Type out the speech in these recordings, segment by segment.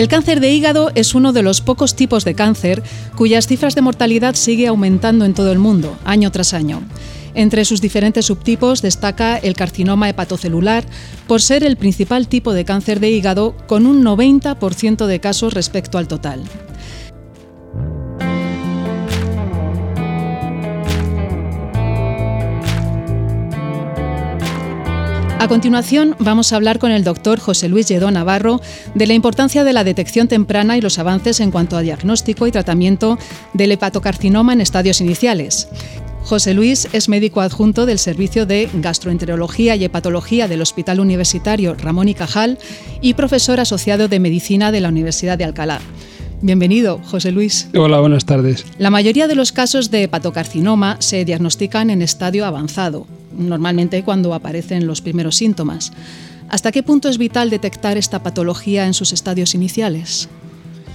El cáncer de hígado es uno de los pocos tipos de cáncer cuyas cifras de mortalidad sigue aumentando en todo el mundo, año tras año. Entre sus diferentes subtipos destaca el carcinoma hepatocelular por ser el principal tipo de cáncer de hígado con un 90% de casos respecto al total. A continuación, vamos a hablar con el doctor José Luis Lledó Navarro de la importancia de la detección temprana y los avances en cuanto a diagnóstico y tratamiento del hepatocarcinoma en estadios iniciales. José Luis es médico adjunto del Servicio de Gastroenterología y Hepatología del Hospital Universitario Ramón y Cajal y profesor asociado de Medicina de la Universidad de Alcalá. Bienvenido, José Luis. Hola, buenas tardes. La mayoría de los casos de hepatocarcinoma se diagnostican en estadio avanzado, normalmente cuando aparecen los primeros síntomas. ¿Hasta qué punto es vital detectar esta patología en sus estadios iniciales?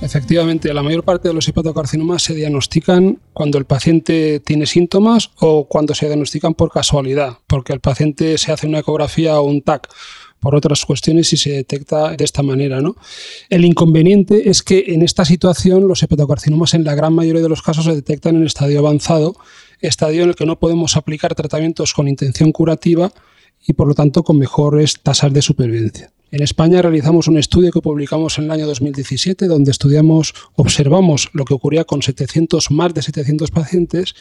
Efectivamente, la mayor parte de los hepatocarcinomas se diagnostican cuando el paciente tiene síntomas o cuando se diagnostican por casualidad, porque el paciente se hace una ecografía o un TAC por otras cuestiones y se detecta de esta manera. ¿no? El inconveniente es que en esta situación los hepatocarcinomas en la gran mayoría de los casos se detectan en estadio avanzado estadio en el que no podemos aplicar tratamientos con intención curativa y por lo tanto con mejores tasas de supervivencia. En España realizamos un estudio que publicamos en el año 2017 donde estudiamos, observamos lo que ocurría con 700, más de 700 pacientes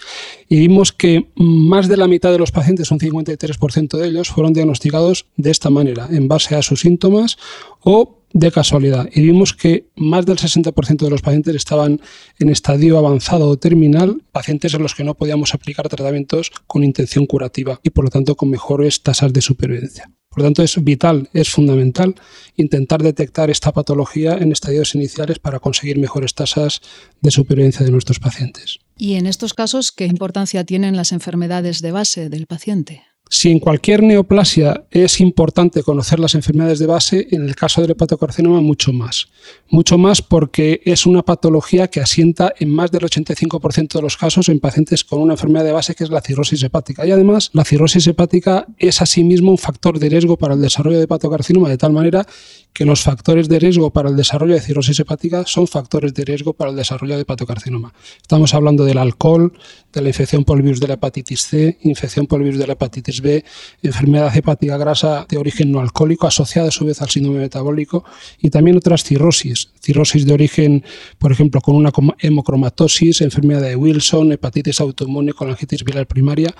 y vimos que más de la mitad de los pacientes, un 53% de ellos, fueron diagnosticados de esta manera, en base a sus síntomas o de casualidad y vimos que más del 60% de los pacientes estaban en estadio avanzado o terminal, pacientes en los que no podíamos aplicar tratamientos con intención curativa y por lo tanto con mejores tasas de supervivencia. Por lo tanto, es vital, es fundamental intentar detectar esta patología en estadios iniciales para conseguir mejores tasas de supervivencia de nuestros pacientes. ¿Y en estos casos qué importancia tienen las enfermedades de base del paciente? Si en cualquier neoplasia es importante conocer las enfermedades de base, en el caso del hepatocarcinoma mucho más. Mucho más porque es una patología que asienta en más del 85% de los casos en pacientes con una enfermedad de base que es la cirrosis hepática. Y además, la cirrosis hepática es asimismo un factor de riesgo para el desarrollo de hepatocarcinoma de tal manera que los factores de riesgo para el desarrollo de cirrosis hepática son factores de riesgo para el desarrollo de hepatocarcinoma. Estamos hablando del alcohol, de la infección por el virus de la hepatitis C, infección por el virus de la hepatitis B, enfermedad hepática grasa de origen no alcohólico asociada a su vez al síndrome metabólico y también otras cirrosis, cirrosis de origen, por ejemplo, con una hemocromatosis, enfermedad de Wilson, hepatitis autoinmune con angitis viral primaria.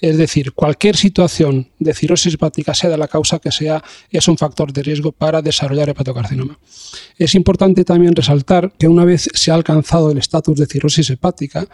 Es decir, cualquier situación de cirrosis hepática, sea de la causa que sea, es un factor de riesgo para desarrollar desarrollar hepatocarcinoma. Es importante también resaltar que una vez se ha alcanzado el estatus de cirrosis hepática,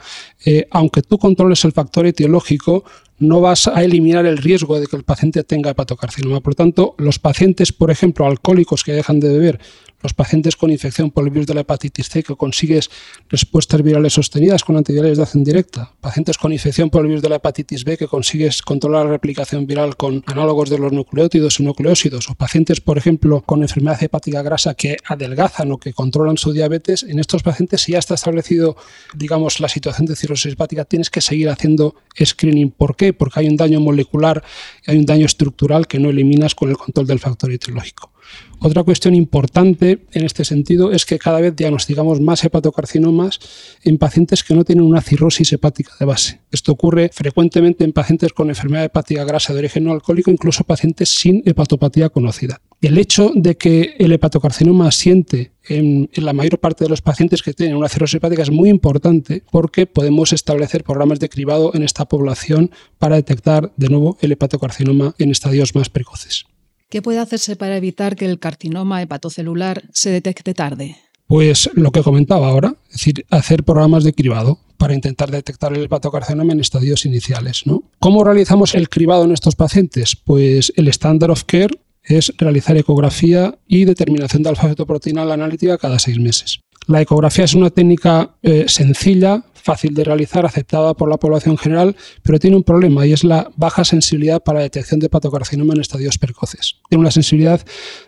eh, aunque tú controles el factor etiológico, no vas a eliminar el riesgo de que el paciente tenga hepatocarcinoma. Por tanto, los pacientes, por ejemplo, alcohólicos que dejan de beber, los pacientes con infección por el virus de la hepatitis C que consigues respuestas virales sostenidas con antivirales de acción directa, pacientes con infección por el virus de la hepatitis B que consigues controlar la replicación viral con análogos de los nucleótidos y nucleósidos, o pacientes, por ejemplo, con enfermedad hepática grasa que adelgazan o que controlan su diabetes, en estos pacientes si ya está establecido, digamos, la situación de cirrosis hepática, tienes que seguir haciendo screening. ¿Por qué? Porque hay un daño molecular y hay un daño estructural que no eliminas con el control del factor etiológico. Otra cuestión importante en este sentido es que cada vez diagnosticamos más hepatocarcinomas en pacientes que no tienen una cirrosis hepática de base. Esto ocurre frecuentemente en pacientes con enfermedad hepática grasa de origen no alcohólico, incluso pacientes sin hepatopatía conocida. El hecho de que el hepatocarcinoma asiente en, en, la mayor parte de los pacientes que tienen una cirrosis hepática es muy importante porque podemos establecer programas de cribado en esta población para detectar de nuevo el hepatocarcinoma en estadios más precoces. ¿Qué puede hacerse para evitar que el carcinoma hepatocelular se detecte tarde? Pues lo que comentaba ahora, es decir, hacer programas de cribado para intentar detectar el hepatocarcinoma en estadios iniciales. ¿no? ¿Cómo realizamos el cribado en estos pacientes? Pues el standard of care es realizar ecografía y determinación de alfa-fetoproteína analítica cada seis meses. La ecografía es una técnica eh, sencilla, fácil de realizar, aceptada por la población general, pero tiene un problema y es la baja sensibilidad para la detección de hepatocarcinoma en estadios precoces. Tiene una sensibilidad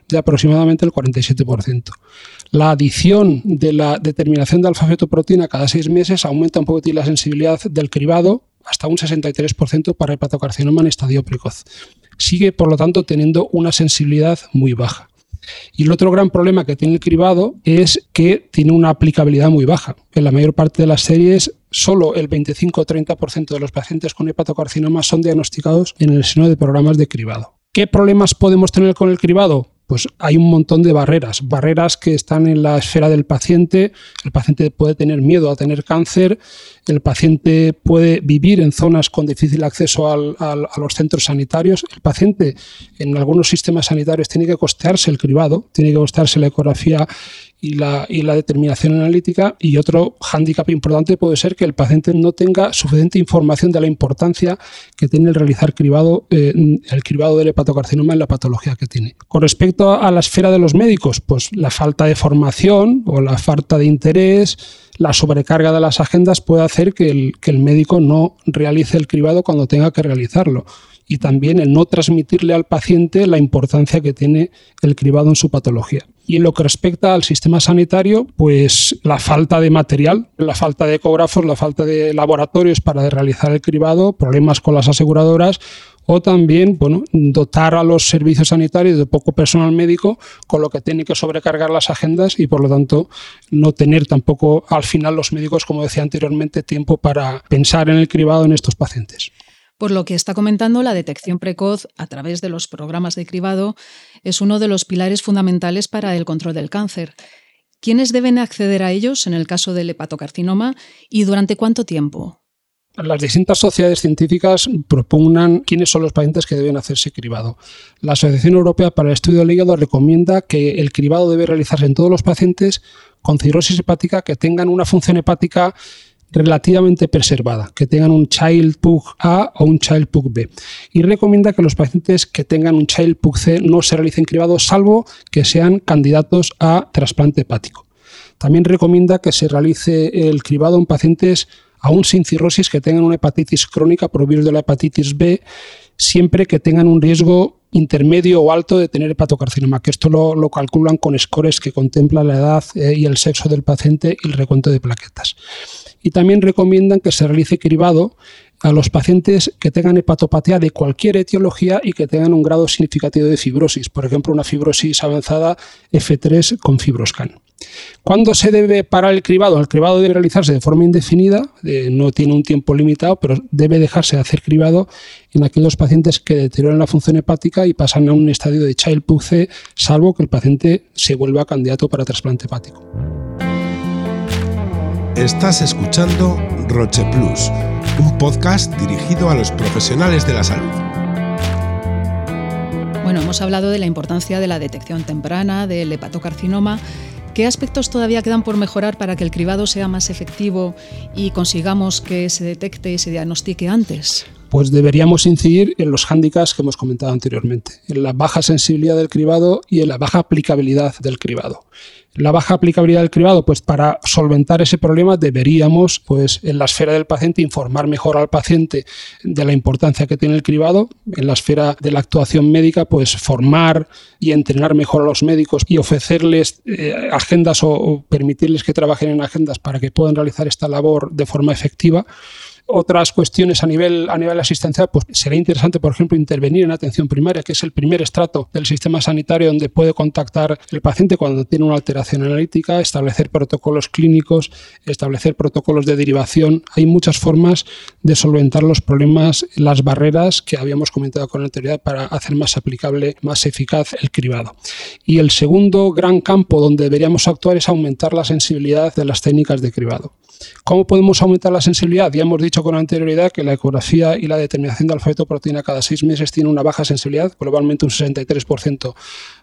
de aproximadamente el 47%. La adición de la determinación de alfa-fetoproteína cada seis meses aumenta un poco la sensibilidad del cribado hasta un 63% para hepatocarcinoma en estadio precoz. Sigue, por lo tanto, teniendo una sensibilidad muy baja. Y el otro gran problema que tiene el cribado es que tiene una aplicabilidad muy baja. En la mayor parte de las series, solo el 25-30% de los pacientes con hepatocarcinoma son diagnosticados en el seno de programas de cribado. ¿Qué problemas podemos tener con el cribado? Pues hay un montón de barreras, barreras que están en la esfera del paciente. El paciente puede tener miedo a tener cáncer, el paciente puede vivir en zonas con difícil acceso a los centros sanitarios, el paciente en algunos sistemas sanitarios tiene que costearse el cribado, tiene que costearse la ecografía y la, determinación analítica. Y otro hándicap importante puede ser que el paciente no tenga suficiente información de la importancia que tiene el realizar cribado, eh, el cribado del hepatocarcinoma en la patología que tiene. Con respecto a la esfera de los médicos, pues la falta de formación o la falta de interés, la sobrecarga de las agendas puede hacer que el, que el médico no realice el cribado cuando tenga que realizarlo y también el no transmitirle al paciente la importancia que tiene el cribado en su patología. Y en lo que respecta al sistema sanitario, pues la falta de material, la falta de ecógrafos, la falta de laboratorios para realizar el cribado, problemas con las aseguradoras o también bueno, dotar a los servicios sanitarios de poco personal médico, con lo que tiene que sobrecargar las agendas y por lo tanto no tener tampoco al final los médicos, como decía anteriormente, tiempo para pensar en el cribado en estos pacientes. Por lo que está comentando, la detección precoz a través de los programas de cribado es uno de los pilares fundamentales para el control del cáncer. ¿Quiénes deben acceder a ellos en el caso del hepatocarcinoma y durante cuánto tiempo? Las distintas sociedades científicas propugnan quiénes son los pacientes que deben hacerse cribado. La Asociación Europea para el Estudio del Hígado recomienda que el cribado debe realizarse en todos los pacientes con cirrosis hepática que tengan una función hepática relativamente preservada, que tengan un Child Pug A o un Child Pug B. Y recomienda que los pacientes que tengan un Child Pug C no se realicen cribados, salvo que sean candidatos a trasplante hepático. También recomienda que se realice el cribado en pacientes aún sin cirrosis que tengan una hepatitis crónica por virus de la hepatitis B, siempre que tengan un riesgo intermedio o alto de tener hepatocarcinoma, que esto lo, calculan con scores que contemplan la edad eh, y el sexo del paciente y el recuento de plaquetas y también recomiendan que se realice cribado a los pacientes que tengan hepatopatía de cualquier etiología y que tengan un grado significativo de fibrosis, por ejemplo, una fibrosis avanzada F3 con fibroscan. ¿Cuándo se debe parar el cribado? El cribado debe realizarse de forma indefinida, no tiene un tiempo limitado, pero debe dejarse de hacer cribado en aquellos pacientes que deterioran la función hepática y pasan a un estadio de child C, salvo que el paciente se vuelva candidato para trasplante hepático. Estás escuchando Roche Plus, un podcast dirigido a los profesionales de la salud. Bueno, hemos hablado de la importancia de la detección temprana del hepatocarcinoma. ¿Qué aspectos todavía quedan por mejorar para que el cribado sea más efectivo y consigamos que se detecte y se diagnostique antes? Pues deberíamos incidir en los hándicaps que hemos comentado anteriormente, en la baja sensibilidad del cribado y en la baja aplicabilidad del cribado la baja aplicabilidad del cribado, pues para solventar ese problema deberíamos, pues en la esfera del paciente, informar mejor al paciente de la importancia que tiene el cribado. En la esfera de la actuación médica, pues formar y entrenar mejor a los médicos y ofrecerles eh, agendas o permitirles que trabajen en agendas para que puedan realizar esta labor de forma efectiva otras cuestiones a nivel, a nivel asistencial, pues sería interesante, por ejemplo, intervenir en atención primaria, que es el primer estrato del sistema sanitario donde puede contactar el paciente cuando tiene una alteración analítica, establecer protocolos clínicos, establecer protocolos de derivación. Hay muchas formas de solventar los problemas, las barreras que habíamos comentado con anterioridad para hacer más aplicable, más eficaz el cribado. Y el segundo gran campo donde deberíamos actuar es aumentar la sensibilidad de las técnicas de cribado. ¿Cómo podemos aumentar la sensibilidad? Ya hemos dicho con anterioridad que la ecografía y la determinación de alfa-fetoproteína cada seis meses tiene una baja sensibilidad, globalmente un 63%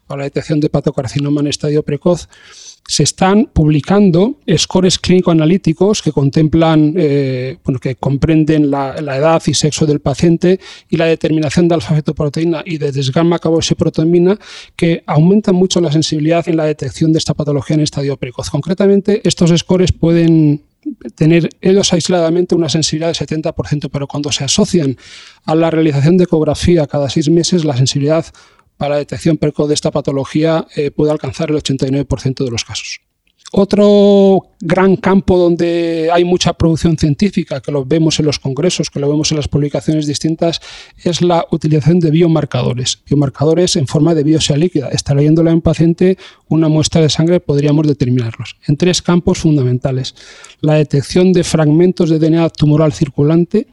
para la detección de patocarcinoma en estadio precoz se están publicando scores clínico-analíticos que contemplan, eh, bueno, que comprenden la, edad y sexo del paciente y la determinación de alfa-fetoproteína y de desgamma carboxiproteína que aumentan mucho la sensibilidad en la detección de esta patología en estadio precoz. Concretamente, estos scores pueden tener ellos aisladamente una sensibilidad del 70%, pero cuando se asocian a la realización de ecografía cada seis meses, la sensibilidad para la detección precoz de esta patología eh, puede alcanzar el 89% de los casos. Otro gran campo donde hay mucha producción científica, que lo vemos en los congresos, que lo vemos en las publicaciones distintas, es la utilización de biomarcadores. Biomarcadores en forma de biopsia líquida. leyéndola en paciente una muestra de sangre podríamos determinarlos. En tres campos fundamentales. La detección de fragmentos de DNA tumoral circulante,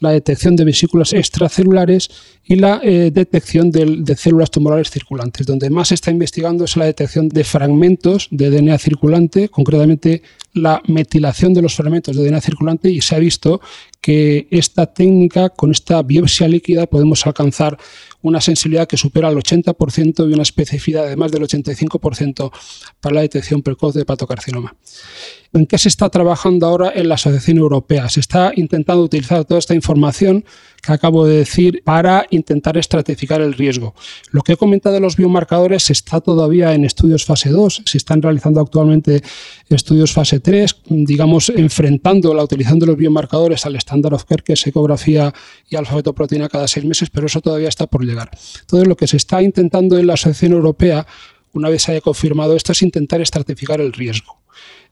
la detección de vesículas extracelulares y la eh, detección de, células tumorales circulantes. Donde más se está investigando es la detección de fragmentos de DNA circulante, concretamente la metilación de los fragmentos de DNA circulante y se ha visto que esta técnica, con esta biopsia líquida, podemos alcanzar una sensibilidad que supera el 80% y una especificidad de más del 85% para la detección precoz de hepatocarcinoma. ¿En qué se está trabajando ahora en la Asociación Europea? Se está intentando utilizar toda esta información que acabo de decir para intentar estratificar el riesgo. Lo que he comentado de los biomarcadores está todavía en estudios fase 2, se están realizando actualmente estudios fase 3, digamos, enfrentando la utilización de los biomarcadores al estándar of care, que es ecografía y alfa-fetoproteína cada seis meses, pero eso todavía está por llegar. Entonces, lo que se está intentando en la Asociación Europea, una vez se haya confirmado esto, es intentar estratificar el riesgo.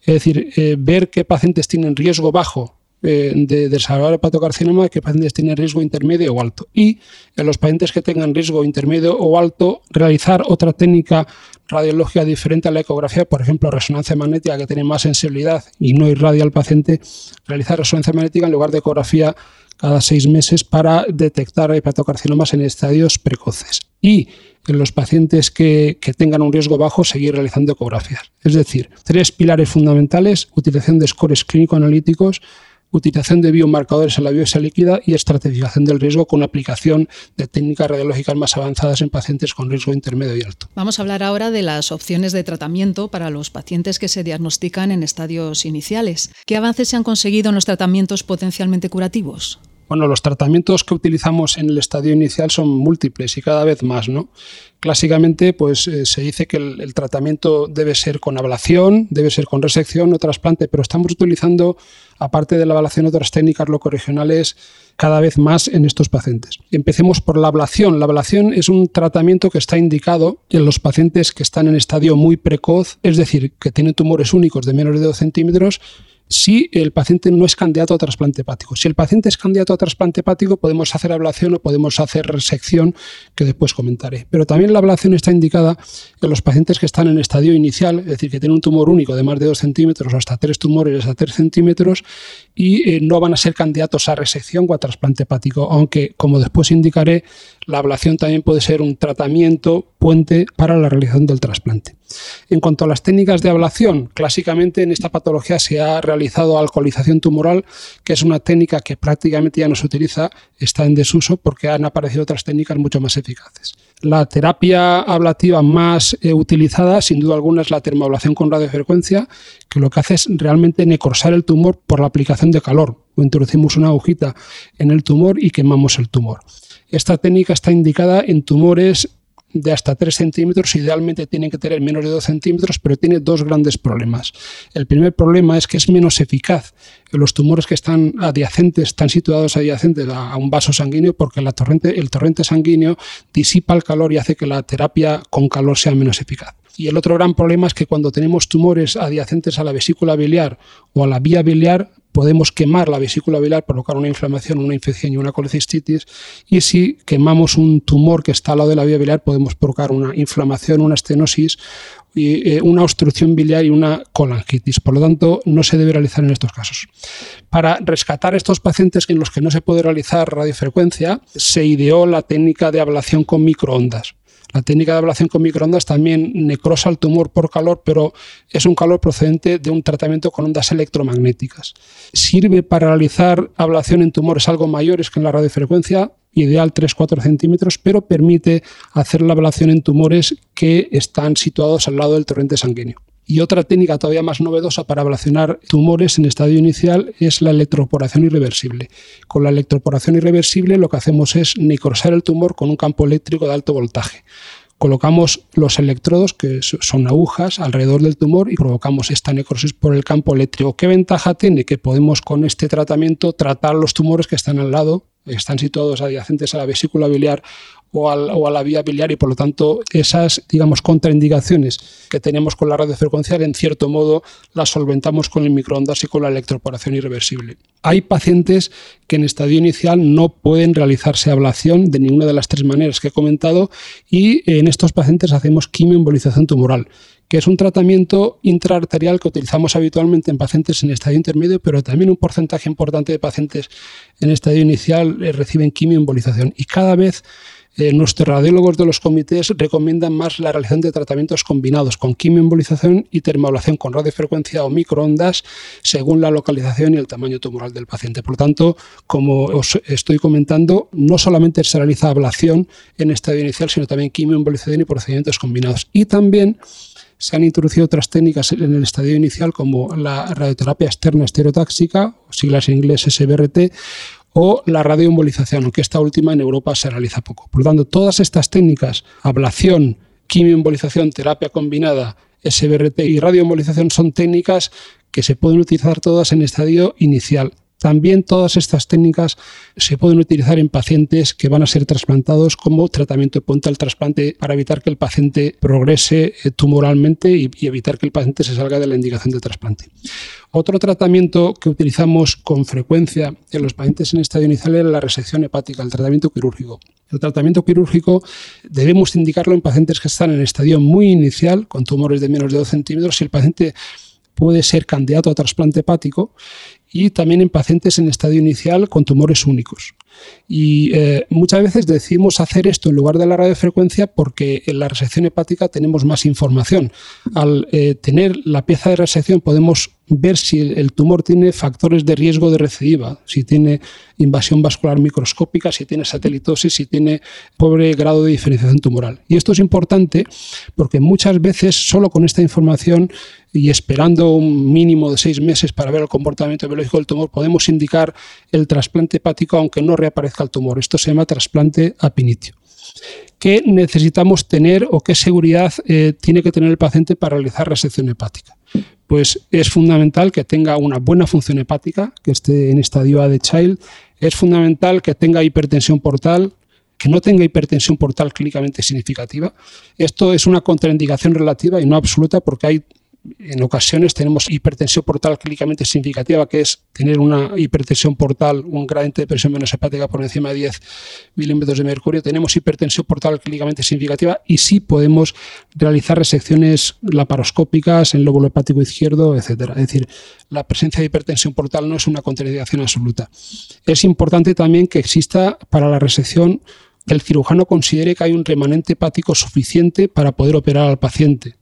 Es decir, eh, ver qué pacientes tienen riesgo bajo eh, de desarrollar hepatocarcinoma, qué pacientes tienen riesgo intermedio o alto. Y en los pacientes que tengan riesgo intermedio o alto, realizar otra técnica radiológica diferente a la ecografía, por ejemplo, resonancia magnética que tiene más sensibilidad y no irradia al paciente, realizar resonancia magnética en lugar de ecografía cada seis meses para detectar hepatocarcinomas en estadios precoces. Y en los pacientes que, tengan un riesgo bajo, seguir realizando ecografías. Es decir, tres pilares fundamentales, utilización de scores clínico-analíticos, utilización de biomarcadores en la biopsia líquida y estratificación del riesgo con aplicación de técnicas radiológicas más avanzadas en pacientes con riesgo intermedio y alto. Vamos a hablar ahora de las opciones de tratamiento para los pacientes que se diagnostican en estadios iniciales. ¿Qué avances se han conseguido en los tratamientos potencialmente curativos? Bueno, los tratamientos que utilizamos en el estadio inicial son múltiples y cada vez más, ¿no? Clásicamente, pues eh, se dice que el, tratamiento debe ser con ablación, debe ser con resección o trasplante, pero estamos utilizando, aparte de la ablación, otras técnicas locoregionales cada vez más en estos pacientes. Empecemos por la ablación. La ablación es un tratamiento que está indicado en los pacientes que están en estadio muy precoz, es decir, que tienen tumores únicos de menos de 2 centímetros si el paciente no es candidato a trasplante hepático. Si el paciente es candidato a trasplante hepático, podemos hacer ablación o podemos hacer resección, que después comentaré. Pero también la ablación está indicada en los pacientes que están en estadio inicial, es decir, que tienen un tumor único de más de 2 centímetros o hasta 3 tumores hasta 3 centímetros y eh, no van a ser candidatos a resección o a trasplante hepático, aunque, como después indicaré, la ablación también puede ser un tratamiento puente para la realización del trasplante. En cuanto a las técnicas de ablación, clásicamente en esta patología se ha realizado alcoholización tumoral, que es una técnica que prácticamente ya no se utiliza, está en desuso porque han aparecido otras técnicas mucho más eficaces. La terapia ablativa más eh, utilizada, sin duda alguna, es la termoablación con radiofrecuencia, que lo que hace es realmente necrosar el tumor por la aplicación de calor. O introducimos una agujita en el tumor y quemamos el tumor. Esta técnica está indicada en tumores de hasta 3 centímetros, idealmente tienen que tener menos de 2 centímetros, pero tiene dos grandes problemas. El primer problema es que es menos eficaz los tumores que están adyacentes, están situados adyacentes a, un vaso sanguíneo, porque la torrente, el torrente sanguíneo disipa el calor y hace que la terapia con calor sea menos eficaz. Y el otro gran problema es que cuando tenemos tumores adyacentes a la vesícula biliar o a la vía biliar, podemos quemar la vesícula biliar, provocar una inflamación, una infección y una colecistitis. Y si quemamos un tumor que está al lado de la vía biliar, podemos provocar una inflamación, una estenosis, y, eh, una obstrucción biliar y una colangitis. Por lo tanto, no se debe realizar en estos casos. Para rescatar estos pacientes en los que no se puede realizar radiofrecuencia, se ideó la técnica de ablación con microondas. La técnica de ablación con microondas también necrosa el tumor por calor, pero es un calor procedente de un tratamiento con ondas electromagnéticas. Sirve para realizar ablación en tumores algo mayores que en la radiofrecuencia, ideal 3-4 centímetros, pero permite hacer la ablación en tumores que están situados al lado del torrente sanguíneo. Y otra técnica todavía más novedosa para ablacionar tumores en estadio inicial es la electroporación irreversible. Con la electroporación irreversible lo que hacemos es necrosar el tumor con un campo eléctrico de alto voltaje. colocamos los electrodos, que son agujas, alrededor del tumor y provocamos esta necrosis por el campo eléctrico. ¿Qué ventaja tiene? Que podemos con este tratamiento tratar los tumores que están al lado, están situados adyacentes a la vesícula biliar o, a la vía biliar y por lo tanto esas, digamos, contraindicaciones que tenemos con la radiofrecuencia, en cierto modo las solventamos con el microondas y con la electroporación irreversible. Hay pacientes que en estadio inicial no pueden realizarse ablación de ninguna de las tres maneras que he comentado y en estos pacientes hacemos quimioembolización tumoral que es un tratamiento intraarterial que utilizamos habitualmente en pacientes en estadio intermedio, pero también un porcentaje importante de pacientes en estadio inicial eh, reciben quimioembolización. Y cada vez eh, nuestros radiólogos de los comités recomiendan más la realización de tratamientos combinados con quimioembolización y termoablación con radiofrecuencia o microondas según la localización y el tamaño tumoral del paciente. Por lo tanto, como os estoy comentando, no solamente se realiza ablación en estadio inicial, sino también quimioembolización y procedimientos combinados. Y también se han introducido otras técnicas en el estadio inicial como la radioterapia externa estereotáxica, siglas en inglés SBRT, o la radioembolización, aunque esta última en Europa se realiza poco. Por lo tanto, todas estas técnicas, ablación, quimioembolización, terapia combinada, SBRT y radioembolización son técnicas que se pueden utilizar todas en estadio inicial. También todas estas técnicas se pueden utilizar en pacientes que van a ser trasplantados como tratamiento de punta al trasplante para evitar que el paciente progrese eh, tumoralmente y, evitar que el paciente se salga de la indicación de trasplante. Otro tratamiento que utilizamos con frecuencia en los pacientes en estadio inicial es la resección hepática, el tratamiento quirúrgico. El tratamiento quirúrgico debemos indicarlo en pacientes que están en estadio muy inicial, con tumores de menos de 2 centímetros, si el paciente puede ser candidato a trasplante hepático y también en pacientes en estadio inicial con tumores únicos. Y eh, muchas veces decimos hacer esto en lugar de la radiofrecuencia porque en la resección hepática tenemos más información. Al eh, tener la pieza de resección podemos ver si el tumor tiene factores de riesgo de recidiva, si tiene invasión vascular microscópica, si tiene satelitosis, si tiene pobre grado de diferenciación tumoral. Y esto es importante porque muchas veces solo con esta información y esperando un mínimo de seis meses para ver el comportamiento biológico del tumor, podemos indicar el trasplante hepático aunque no reaparezca tumor. Esto se llama trasplante a pinitio. ¿Qué necesitamos tener o qué seguridad eh, tiene que tener el paciente para realizar resección hepática? Pues es fundamental que tenga una buena función hepática, que esté en estadio A de Child. Es fundamental que tenga hipertensión portal, que no tenga hipertensión portal clínicamente significativa. Esto es una contraindicación relativa y no absoluta porque hay en ocasiones tenemos hipertensión portal clínicamente significativa, que es tener una hipertensión portal, un gradiente de presión menos hepática por encima de 10 milímetros de mercurio. Tenemos hipertensión portal clínicamente significativa y sí podemos realizar resecciones laparoscópicas en lóbulo hepático izquierdo, etc. Es decir, la presencia de hipertensión portal no es una contraindicación absoluta. Es importante también que exista para la resección que el cirujano considere que hay un remanente hepático suficiente para poder operar al paciente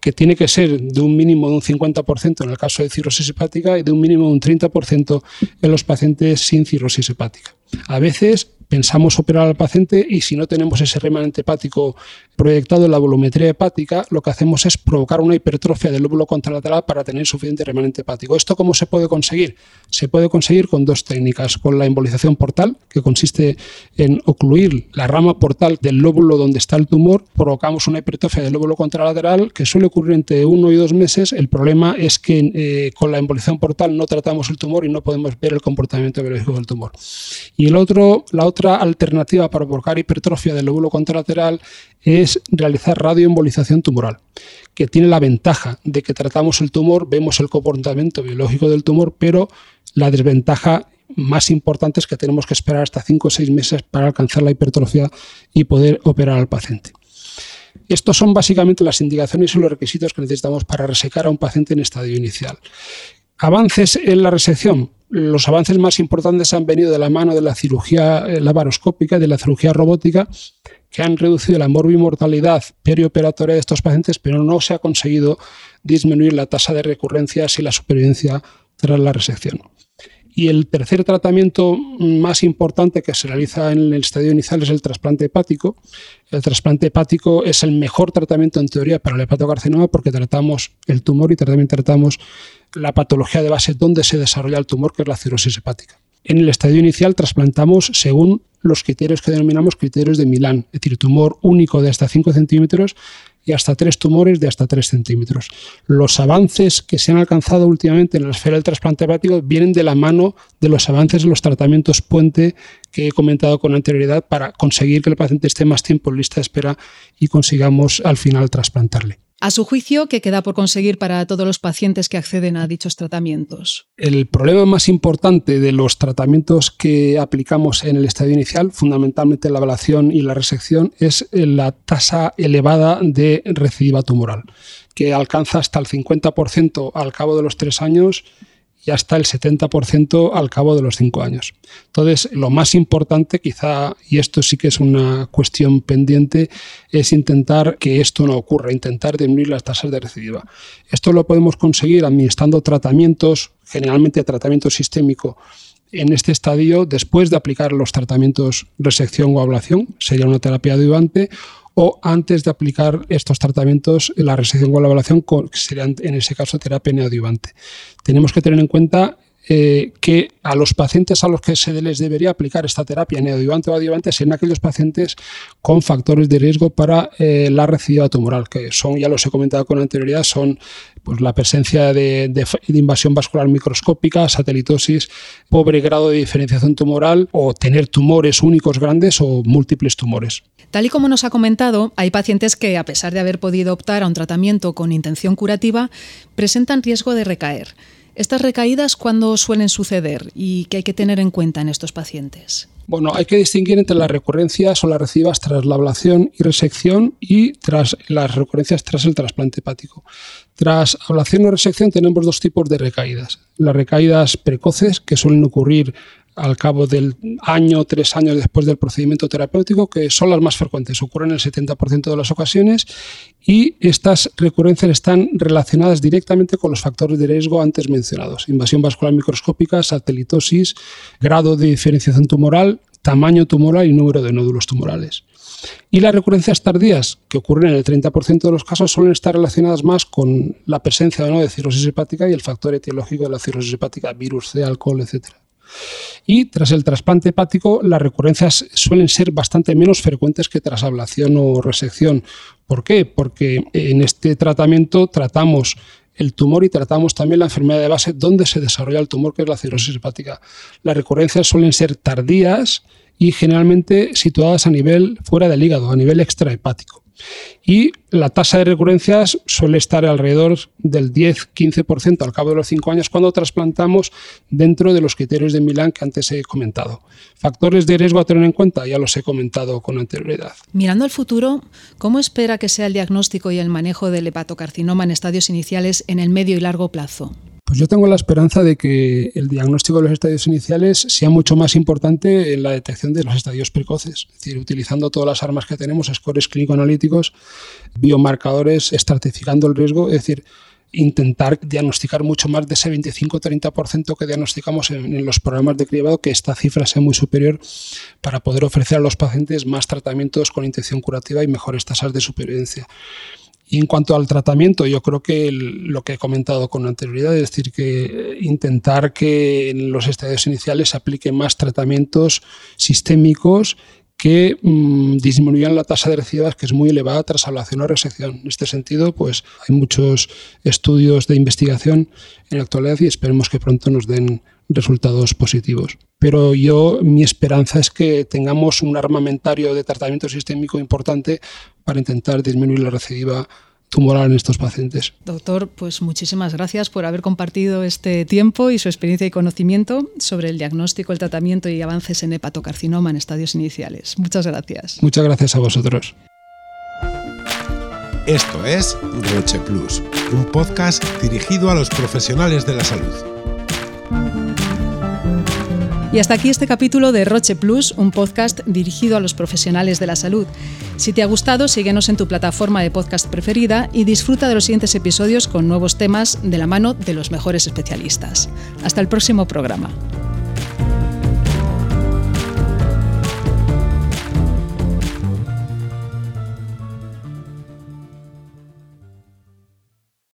que tiene que ser de un mínimo de un 50% en el caso de cirrosis hepática y de un mínimo de un 30% en los pacientes sin cirrosis hepática. A veces pensamos operar al paciente y si no tenemos ese remanente hepático proyectado en la volumetría hepática, lo que hacemos es provocar una hipertrofia del lóbulo contralateral para tener suficiente remanente hepático. ¿Esto cómo se puede conseguir? Se puede conseguir con dos técnicas, con la embolización portal, que consiste en ocluir la rama portal del lóbulo donde está el tumor, provocamos una hipertrofia del lóbulo contralateral que suele ocurrir entre uno y dos meses. El problema es que eh, con la embolización portal no tratamos el tumor y no podemos ver el comportamiento biológico del tumor. Y el otro, la otra alternativa para provocar hipertrofia del lóbulo contralateral es realizar radioembolización tumoral, que tiene la ventaja de que tratamos el tumor, vemos el comportamiento biológico del tumor, pero la desventaja más importante es que tenemos que esperar hasta 5 o 6 meses para alcanzar la hipertrofia y poder operar al paciente. Estos son básicamente las indicaciones y los requisitos que necesitamos para resecar a un paciente en estadio inicial. Avances en la resección. Los avances más importantes han venido de la mano de la cirugía eh, laparoscópica, de la cirugía robótica, que han reducido la morbimortalidad perioperatoria de estos pacientes, pero no se ha conseguido disminuir la tasa de recurrencias y la supervivencia tras la resección. Y el tercer tratamiento más importante que se realiza en el estadio inicial es el trasplante hepático. El trasplante hepático es el mejor tratamiento en teoría para el hepatocarcinoma porque tratamos el tumor y también tratamos la patología de base donde se desarrolla el tumor, que es la cirrosis hepática. En el estadio inicial trasplantamos según los criterios que denominamos criterios de Milán, es decir, tumor único de hasta 5 centímetros y hasta tres tumores de hasta 3 centímetros. Los avances que se han alcanzado últimamente en la esfera del trasplante hepático vienen de la mano de los avances en los tratamientos puente que he comentado con anterioridad para conseguir que el paciente esté más tiempo en lista de espera y consigamos al final trasplantarle. A su juicio, ¿qué queda por conseguir para todos los pacientes que acceden a dichos tratamientos? El problema más importante de los tratamientos que aplicamos en el estadio inicial, fundamentalmente la ablación y la resección, es la tasa elevada de recidiva tumoral, que alcanza hasta el 50% al cabo de los tres años y hasta el 70% al cabo de los cinco años. Entonces, lo más importante quizá, y esto sí que es una cuestión pendiente, es intentar que esto no ocurra, intentar disminuir las tasas de recidiva. Esto lo podemos conseguir administrando tratamientos, generalmente tratamiento sistémico, en este estadio después de aplicar los tratamientos resección o ablación, sería una terapia adyuvante, o antes de aplicar estos tratamientos, la resección o la evaluación, que sería en ese caso terapia neoadyuvante. Tenemos que tener en cuenta eh, que a los pacientes a los que se les debería aplicar esta terapia neoadyuvante o adyuvante serían aquellos pacientes con factores de riesgo para eh, la recidiva tumoral, que son, ya los he comentado con anterioridad, son pues, la presencia de, de, invasión vascular microscópica, satelitosis, pobre grado de diferenciación tumoral o tener tumores únicos grandes o múltiples tumores. Tal y como nos ha comentado, hay pacientes que, a pesar de haber podido optar a un tratamiento con intención curativa, presentan riesgo de recaer. ¿Estas recaídas cuándo suelen suceder y qué hay que tener en cuenta en estos pacientes? Bueno, hay que distinguir entre las recurrencias o las recibas tras la ablación y resección y tras las recurrencias tras el trasplante hepático. Tras ablación o resección tenemos dos tipos de recaídas. Las recaídas precoces, que suelen ocurrir al cabo del año, tres años después del procedimiento terapéutico, que son las más frecuentes, ocurren en el 70% de las ocasiones y estas recurrencias están relacionadas directamente con los factores de riesgo antes mencionados, invasión vascular microscópica, satelitosis, grado de diferenciación tumoral, tamaño tumoral y número de nódulos tumorales. Y las recurrencias tardías, que ocurren en el 30% de los casos, suelen estar relacionadas más con la presencia o no de cirrosis hepática y el factor etiológico de la cirrosis hepática, virus C, alcohol, etc. Y tras el trasplante hepático, las recurrencias suelen ser bastante menos frecuentes que tras ablación o resección. ¿Por qué? Porque en este tratamiento tratamos el tumor y tratamos también la enfermedad de base donde se desarrolla el tumor, que es la cirrosis hepática. Las recurrencias suelen ser tardías y generalmente situadas a nivel fuera del hígado, a nivel extrahepático y la tasa de recurrencias suele estar alrededor del 10-15% al cabo de los 5 años cuando trasplantamos dentro de los criterios de Milán que antes he comentado. Factores de riesgo a tener en cuenta, ya los he comentado con anterioridad. Mirando al futuro, ¿cómo espera que sea el diagnóstico y el manejo del hepatocarcinoma en estadios iniciales en el medio y largo plazo? Pues yo tengo la esperanza de que el diagnóstico de los estadios iniciales sea mucho más importante en la detección de los estadios precoces, es decir, utilizando todas las armas que tenemos, scores clínico-analíticos, biomarcadores, estratificando el riesgo, es decir, intentar diagnosticar mucho más de ese 25-30% que diagnosticamos en, en, los programas de cribado, que esta cifra sea muy superior para poder ofrecer a los pacientes más tratamientos con intención curativa y mejores tasas de supervivencia. Y en cuanto al tratamiento, yo creo que lo que he comentado con anterioridad, es decir, que intentar que en los estadios iniciales se apliquen más tratamientos sistémicos que mmm, disminuyan la tasa de recidivas, que es muy elevada tras ablación o resección. En este sentido, pues hay muchos estudios de investigación en la actualidad y esperemos que pronto nos den resultados positivos. Pero yo, mi esperanza es que tengamos un armamentario de tratamiento sistémico importante para intentar disminuir la recidiva tumoral en estos pacientes. Doctor, pues muchísimas gracias por haber compartido este tiempo y su experiencia y conocimiento sobre el diagnóstico, el tratamiento y avances en hepatocarcinoma en estadios iniciales. Muchas gracias. Muchas gracias a vosotros. Esto es Roche Plus, un podcast dirigido a los profesionales de la salud. Y hasta aquí este capítulo de Roche Plus, un podcast dirigido a los profesionales de la salud. Si te ha gustado, síguenos en tu plataforma de podcast preferida y disfruta de los siguientes episodios con nuevos temas de la mano de los mejores especialistas. Hasta el próximo programa.